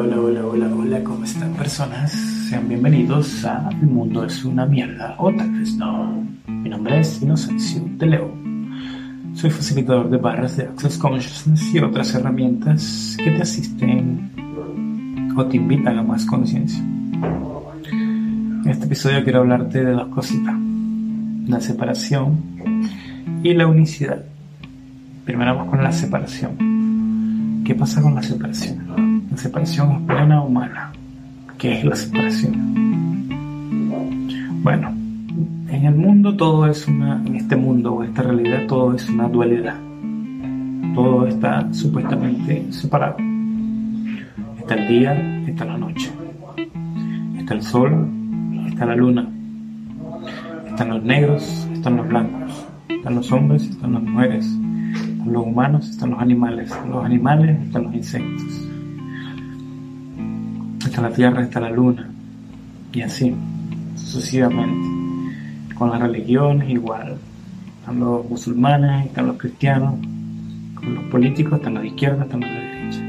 Hola, hola, hola, hola, ¿cómo están personas? Sean bienvenidos a El mundo es una mierda, o tal vez no. Mi nombre es Inocencio de Leo. Soy facilitador de barras de Access Consciousness y otras herramientas que te asisten o te invitan a más conciencia. En este episodio quiero hablarte de dos cositas. La separación y la unicidad. Primero vamos con la separación. ¿Qué pasa con la separación? Separación buena o mala. ¿Qué es la separación? Bueno, en el mundo todo es una, en este mundo o esta realidad todo es una dualidad. Todo está supuestamente separado. Está el día, está la noche. Está el sol, está la luna. Están los negros, están los blancos. Están los hombres, están las mujeres los humanos, están los animales, los animales están los insectos. Está la tierra, está la luna. Y así, sucesivamente. Con las religiones igual. Están los musulmanes, están los cristianos. Con los políticos están los de izquierda, están los de derecha.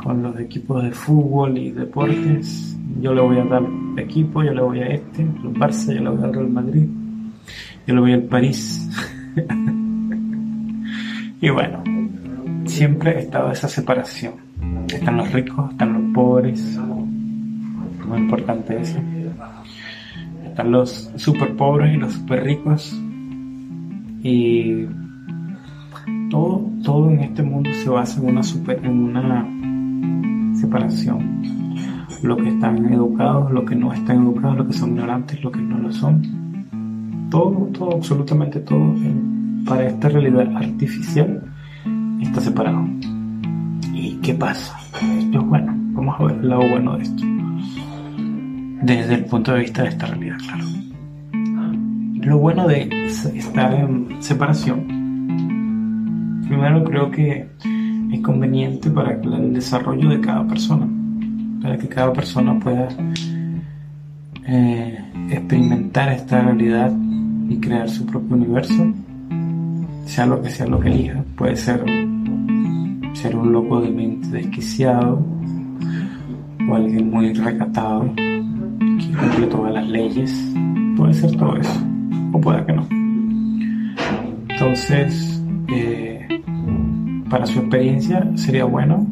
Con los equipos de fútbol y deportes, yo le voy a dar equipo, yo le voy a este, los Barça, yo le voy al Real Madrid, yo le voy al París. Y bueno, siempre ha estado esa separación. Están los ricos, están los pobres, muy importante eso. Están los super pobres y los super ricos. Y todo, todo en este mundo se basa en una, super, en una separación. Lo que están educados, lo que no están educados, lo que son ignorantes, lo que no lo son. Todo, todo, absolutamente todo para esta realidad artificial está separado. ¿Y qué pasa? Esto es bueno. Vamos a ver el lado bueno de esto. Desde el punto de vista de esta realidad, claro. Lo bueno de estar en separación, primero creo que es conveniente para el desarrollo de cada persona, para que cada persona pueda eh, experimentar esta realidad y crear su propio universo sea lo que sea lo que elija. Puede ser ser un loco de mente desquiciado alguien muy recatado que cumple todas las leyes. Puede ser todo eso, o puede que no. Entonces, eh, para su experiencia sería bueno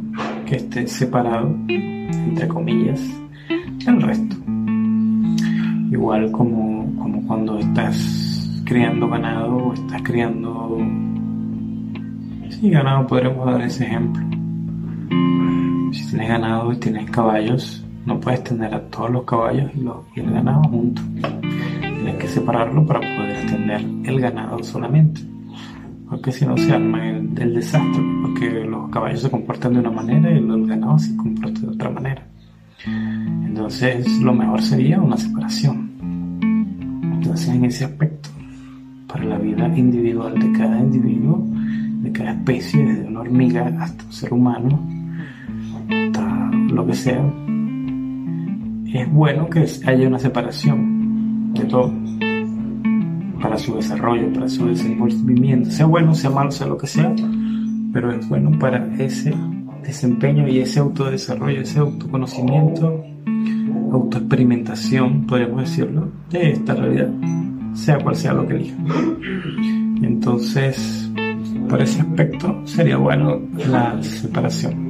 que esté separado, entre comillas, del resto. Igual como, como cuando estás criando ganado o estás criando... Sí, ganado podremos dar ese ejemplo. Si tienes ganado y tienes caballos, no puedes tener a todos los caballos y, el ganado juntos. Tienes que separarlo para poder tener el ganado solamente. Porque si no se arma el, el desastre, porque los caballos se comportan de una manera y el ganado se comporta de otra manera. Entonces, lo mejor sería una separación. Entonces, en ese aspecto, para la vida individual de cada individuo, de cada especie, desde una hormiga hasta un ser humano, lo que sea, es bueno que haya una separación de todo para su desarrollo, para su desenvolvimiento, sea bueno, sea malo, sea lo que sea, pero es bueno para ese desempeño y ese autodesarrollo, ese autoconocimiento, autoexperimentación, podríamos decirlo, de esta realidad sea cual sea lo que elija. Entonces, por ese aspecto sería bueno la separación.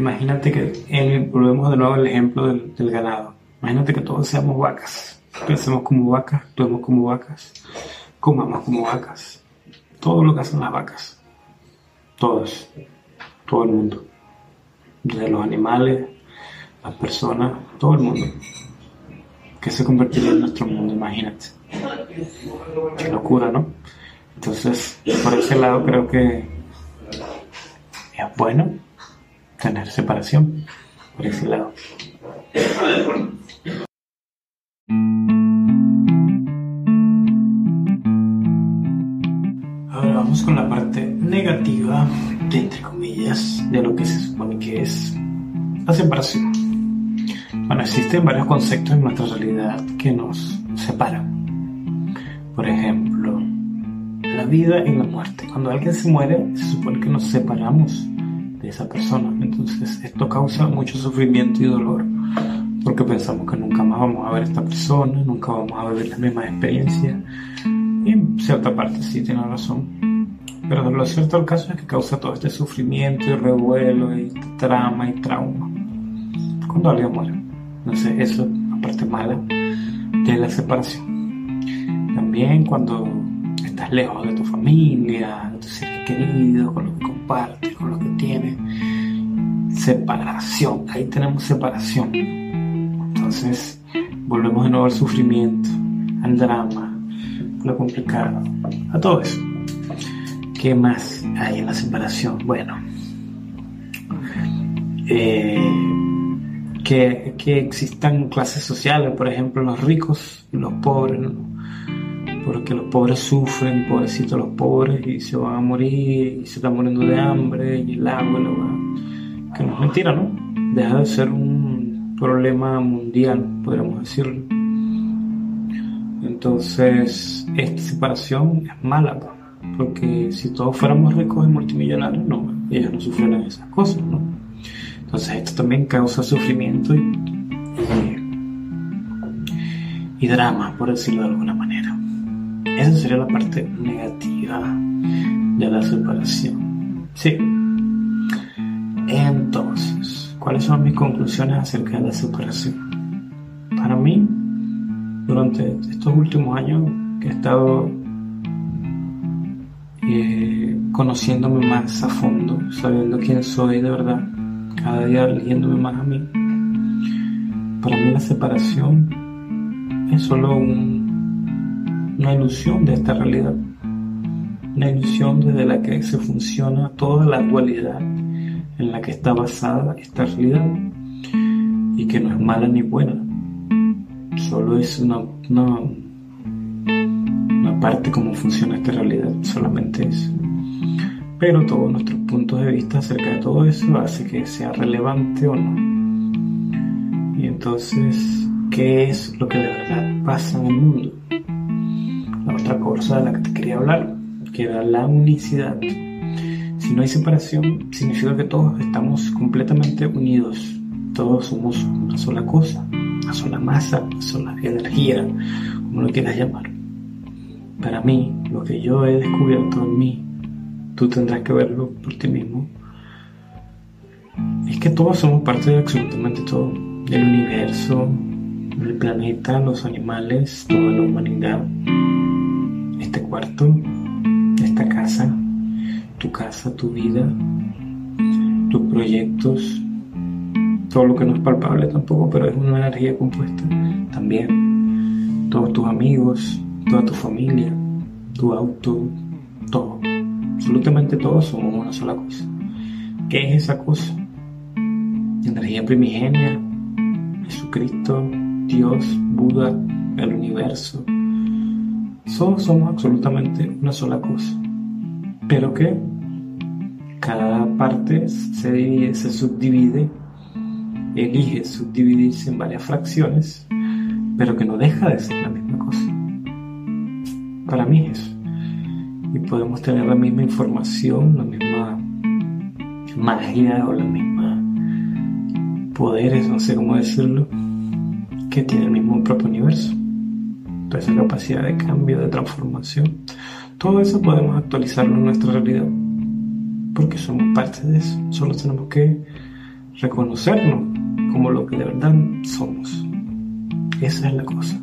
Imagínate que volvemos de nuevo al ejemplo del, ganado. Imagínate que todos seamos vacas. Pensemos como vacas, actuemos como vacas, comamos como vacas. Todo lo que hacen las vacas. Todos. Todo el mundo de los animales, las personas, todo el mundo. Que se convertiría en nuestro mundo, imagínate. Qué locura, ¿no? Entonces, por ese lado creo que es bueno tener separación, por ese lado. Ahora vamos con la parte negativa entre comillas, de lo que se supone que es la separación. Bueno, existen varios conceptos en nuestra realidad que nos separan. Por ejemplo, la vida y la muerte. Cuando alguien se muere, se supone que nos separamos de esa persona. Entonces esto causa mucho sufrimiento y dolor porque pensamos que nunca más vamos a ver a esta persona, nunca vamos a vivir la misma experiencia. Y en cierta parte sí tiene razón. Pero lo cierto del caso es que causa todo este sufrimiento y revuelo y trama y trauma. Cuando alguien muere. Sé, eso es la parte mala de la separación. También cuando estás lejos de tu familia, de tus queridos, con lo que compartes, con lo que tienes. Separación, ahí tenemos separación. Entonces volvemos de nuevo al sufrimiento, al drama, lo complicado, a todo eso. ¿Qué más hay en la separación? Bueno, eh, que, existan clases sociales, por ejemplo, los ricos y los pobres, porque los pobres sufren, pobrecitos los pobres, y se van a morir, y se están muriendo de hambre, y el agua, el que no es mentira, ¿no? Deja de ser un problema mundial, podríamos decirlo. Entonces, esta separación es mala. Porque si todos fuéramos ricos y multimillonarios, no, ellos no sufrieran esas cosas, ¿no? Entonces esto también causa sufrimiento y, y, drama, por decirlo de alguna manera. Esa sería la parte negativa de la separación. Sí. Entonces, ¿cuáles son mis conclusiones acerca de la separación? Para mí, durante estos últimos años que he estado eh, conociéndome más a fondo, sabiendo quién soy de verdad, cada día leyéndome más a mí. Para mí la separación es solo una ilusión de esta realidad, una ilusión desde la que se funciona toda la dualidad en la que está basada esta realidad y que no es mala ni buena, solo es una, una parte cómo funciona esta realidad, solamente eso. Pero todos nuestros puntos de vista acerca de todo eso hace que sea relevante o no. Y entonces, ¿qué es lo que de verdad pasa en el mundo? Otra cosa de la que te quería hablar, que era la unicidad. Si no hay separación, significa que todos estamos completamente unidos. Todos somos una sola cosa, una sola masa, una sola energía, como lo quieras llamar. Para mí, lo que yo he descubierto en mí, tú tendrás que verlo por ti mismo, es que todos somos parte de absolutamente todo, del universo, del planeta, los animales, toda la humanidad, este cuarto, esta casa, tu casa, tu vida, tus proyectos, todo lo que no es palpable tampoco, pero es una energía compuesta también, todos tus amigos, toda tu familia, tu auto, todo. Absolutamente todos somos una sola cosa. ¿Qué es esa cosa? Energía primigenia, Jesucristo, Dios, Buda, el universo. Todos somos absolutamente una sola cosa. Pero que cada parte se divide, se subdivide, elige subdividirse en varias fracciones, pero que no deja de ser la misma cosa para mí es Y podemos tener la misma información, la misma magia o la misma poderes, no sé cómo decirlo, que tiene el mismo propio universo. Toda esa capacidad de cambio, de transformación. Todo eso podemos actualizarlo en nuestra realidad. Porque somos parte de eso. Solo tenemos que reconocernos como lo que de verdad somos. Esa es la cosa.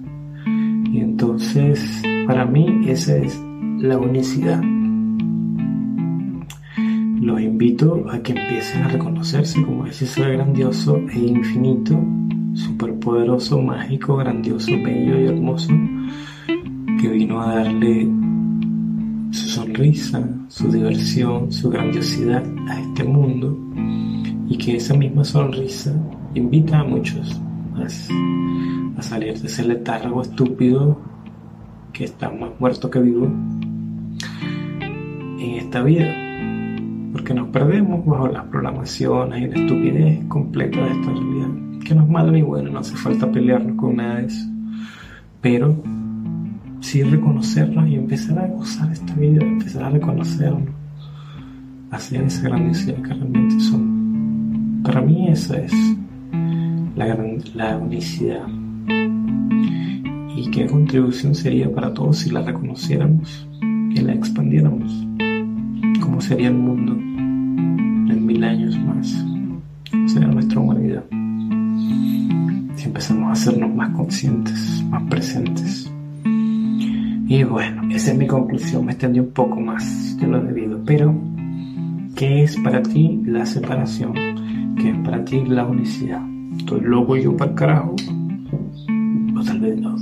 Y entonces para mí esa es la unicidad. Los invito a que empiecen a reconocerse como ese ser grandioso e infinito, superpoderoso, mágico, grandioso, bello y hermoso, que vino a darle su sonrisa, su diversión, su grandiosidad a este mundo y que esa misma sonrisa invita a muchos más a salir de ese letargo estúpido que está más muerto que vivo en esta vida, porque nos perdemos bajo las programaciones y la estupidez completa de esta realidad, que no es malo ni bueno, no hace falta pelearnos con nada de eso, pero sí reconocernos y empezar a gozar esta vida, empezar a reconocernos, hacer esa grandiosidad que realmente somos. Para mí esa es la, la unicidad. ¿Y qué contribución sería para todos si la reconociéramos y la expandiéramos? ¿Cómo sería el mundo en mil años más? ¿Cómo sería nuestra humanidad? Empezamos a hacernos más conscientes, más presentes. Y bueno, esa es mi conclusión. Me extendí un poco más de lo debido. Pero, ¿qué es para ti la separación? ¿Qué es para ti la unicidad? ¿Estoy loco yo para el carajo? O tal vez no.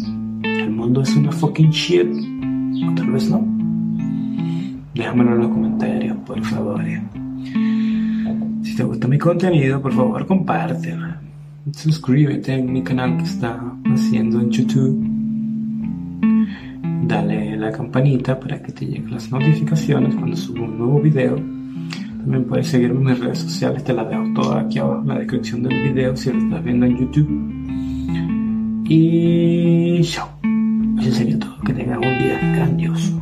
¿El mundo es una fucking shit? O tal vez no. Déjamelo en los comentarios, por favor. Si te gusta mi contenido, por favor, compártelo. Suscríbete en mi canal que está haciendo en YouTube. Dale la campanita para que te lleguen las notificaciones cuando subo un nuevo video también puedes seguirme en mis redes sociales, te las dejo todas aquí abajo en la descripción del video si lo estás viendo en YouTube. Y chao. Eso sería todo. Que tengas un día grandioso.